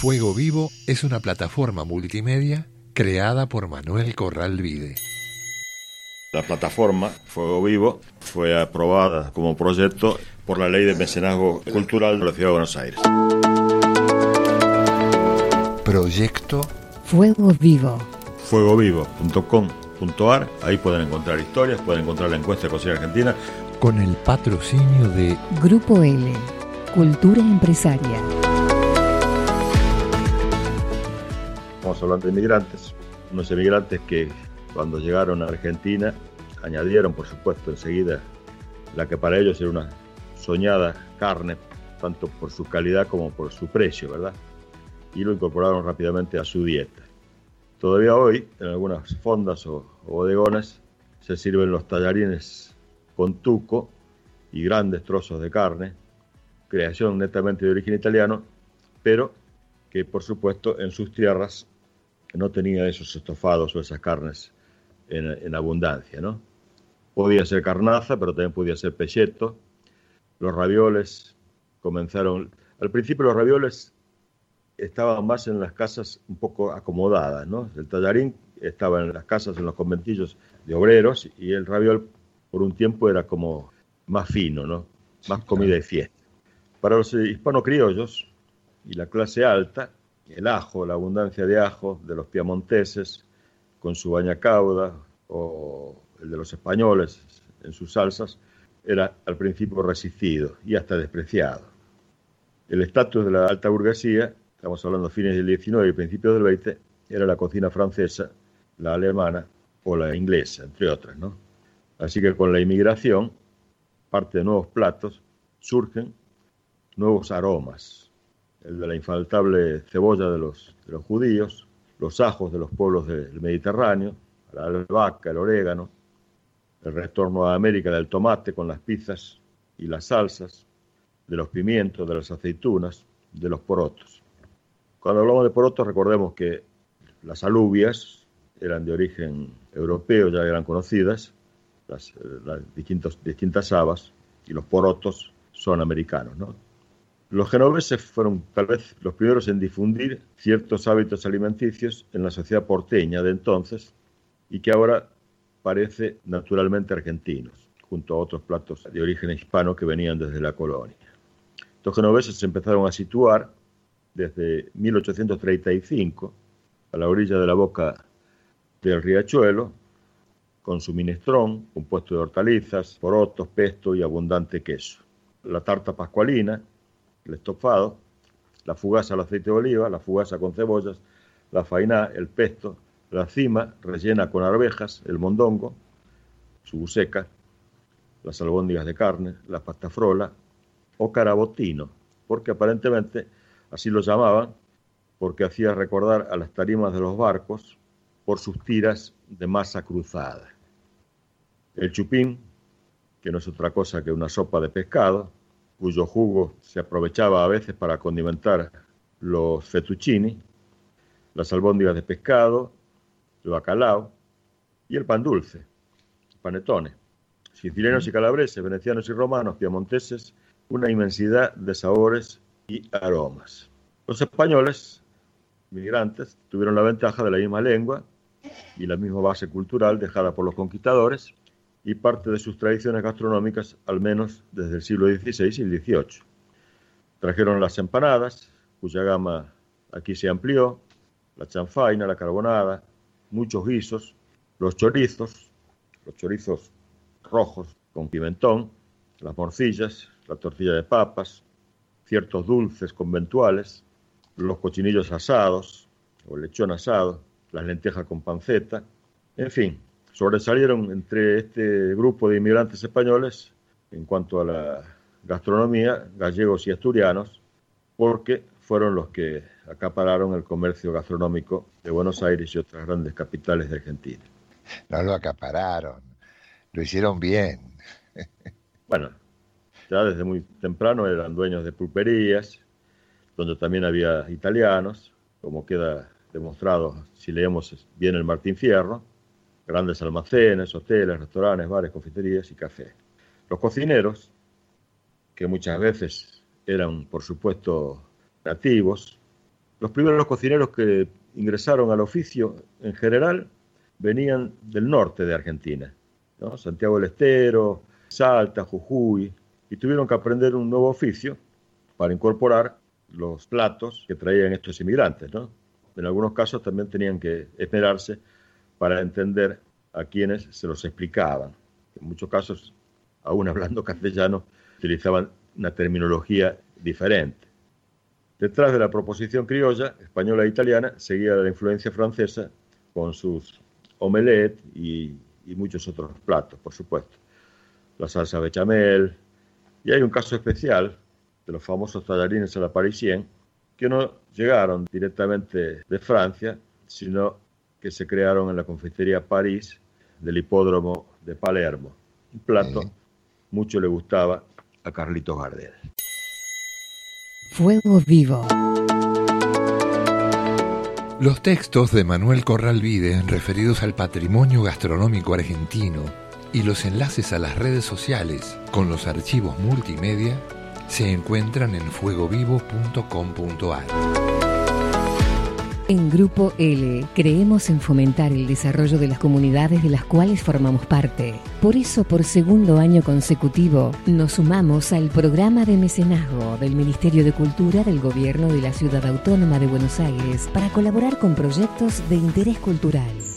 Fuego Vivo es una plataforma multimedia creada por Manuel Corral Vide. La plataforma Fuego Vivo fue aprobada como proyecto por la Ley de Mecenazgo Cultural de la Ciudad de Buenos Aires. Proyecto Fuego Vivo. Fuegovivo.com.ar, ahí pueden encontrar historias, pueden encontrar la encuesta de cocina argentina. con el patrocinio de Grupo L. Cultura empresaria. Estamos hablando de inmigrantes, unos inmigrantes que cuando llegaron a Argentina añadieron, por supuesto, enseguida la que para ellos era una soñada carne, tanto por su calidad como por su precio, ¿verdad? Y lo incorporaron rápidamente a su dieta. Todavía hoy, en algunas fondas o, o bodegones, se sirven los tallarines con tuco y grandes trozos de carne, creación netamente de origen italiano, pero que por supuesto en sus tierras no tenía esos estofados o esas carnes en, en abundancia, ¿no? Podía ser carnaza, pero también podía ser pecheto. Los ravioles comenzaron... Al principio los ravioles estaban más en las casas un poco acomodadas, ¿no? El tallarín estaba en las casas, en los conventillos de obreros y el raviol por un tiempo era como más fino, ¿no? Más comida de fiesta. Para los hispano criollos y la clase alta, el ajo, la abundancia de ajo de los piamonteses con su baña cauda o el de los españoles en sus salsas era al principio resistido y hasta despreciado. El estatus de la alta burguesía, estamos hablando fines del 19 y principios del 20, era la cocina francesa, la alemana o la inglesa, entre otras, ¿no? Así que con la inmigración, parte de nuevos platos, surgen nuevos aromas. El de la infaltable cebolla de los, de los judíos, los ajos de los pueblos del Mediterráneo, la albahaca, el orégano, el retorno a América del tomate con las pizzas y las salsas, de los pimientos, de las aceitunas, de los porotos. Cuando hablamos de porotos, recordemos que las alubias eran de origen europeo, ya eran conocidas, las, las distintos, distintas habas, y los porotos son americanos. ¿no? Los genoveses fueron tal vez los primeros en difundir ciertos hábitos alimenticios en la sociedad porteña de entonces y que ahora parece naturalmente argentinos, junto a otros platos de origen hispano que venían desde la colonia. Estos genoveses se empezaron a situar desde 1835 a la orilla de la boca del riachuelo, con su minestrón, compuesto de hortalizas, porotos, pesto y abundante queso. La tarta pascualina, el estofado, la fugaza al aceite de oliva, la fugaza con cebollas, la fainá, el pesto, la cima rellena con arvejas, el mondongo, su buceca, las albóndigas de carne, la pasta frola o carabotino, porque aparentemente así lo llamaban, porque hacía recordar a las tarimas de los barcos por sus tiras de masa cruzada. El chupín, que no es otra cosa que una sopa de pescado, cuyo jugo se aprovechaba a veces para condimentar los fettuccini, las albóndigas de pescado, el bacalao y el pan dulce, el panetone. Sicilianos y calabreses, venecianos y romanos, piamonteses, una inmensidad de sabores y aromas. Los españoles, migrantes, tuvieron la ventaja de la misma lengua y la misma base cultural dejada por los conquistadores y parte de sus tradiciones gastronómicas, al menos desde el siglo XVI y el XVIII. Trajeron las empanadas, cuya gama aquí se amplió, la chanfaina, la carbonada, muchos guisos, los chorizos, los chorizos rojos con pimentón, las morcillas, la tortilla de papas, ciertos dulces conventuales, los cochinillos asados o lechón asado, las lentejas con panceta, en fin, sobresalieron entre este grupo de inmigrantes españoles en cuanto a la gastronomía, gallegos y asturianos, porque fueron los que acapararon el comercio gastronómico de Buenos Aires y otras grandes capitales de Argentina. No lo acapararon, lo hicieron bien. Bueno, ya desde muy temprano eran dueños de pulperías, donde también había italianos, como queda demostrado si leemos bien el Martín Fierro, grandes almacenes, hoteles, restaurantes, bares, confiterías y cafés. Los cocineros, que muchas veces eran, por supuesto, nativos, Los primeros cocineros que ingresaron al oficio en general venían del norte de Argentina, Santiago del Estero, Salta, Jujuy, y tuvieron que aprender un nuevo oficio para incorporar los platos que traían estos inmigrantes. En algunos casos también tenían que esperarse para entender a quienes se los explicaban. En muchos casos, aún hablando castellano, utilizaban una terminología diferente. Detrás de la proposición criolla, española e italiana, seguía la influencia francesa con sus omelette y, muchos otros platos, por supuesto. La salsa bechamel. Y hay un caso especial de los famosos tallarines a la parisienne, que no llegaron directamente de Francia, sino que se crearon en la confitería París del hipódromo de Palermo. Un plato mucho le gustaba a Carlitos Gardel. Fuego vivo. Los textos de Manuel Corral Vide referidos al patrimonio gastronómico argentino y los enlaces a las redes sociales con los archivos multimedia se encuentran en fuegovivo.com.ar. En Grupo L creemos en fomentar el desarrollo de las comunidades de las cuales formamos parte. Por eso, por segundo año consecutivo, nos sumamos al programa de mecenazgo del Ministerio de Cultura del Gobierno de la Ciudad Autónoma de Buenos Aires para colaborar con proyectos de interés cultural.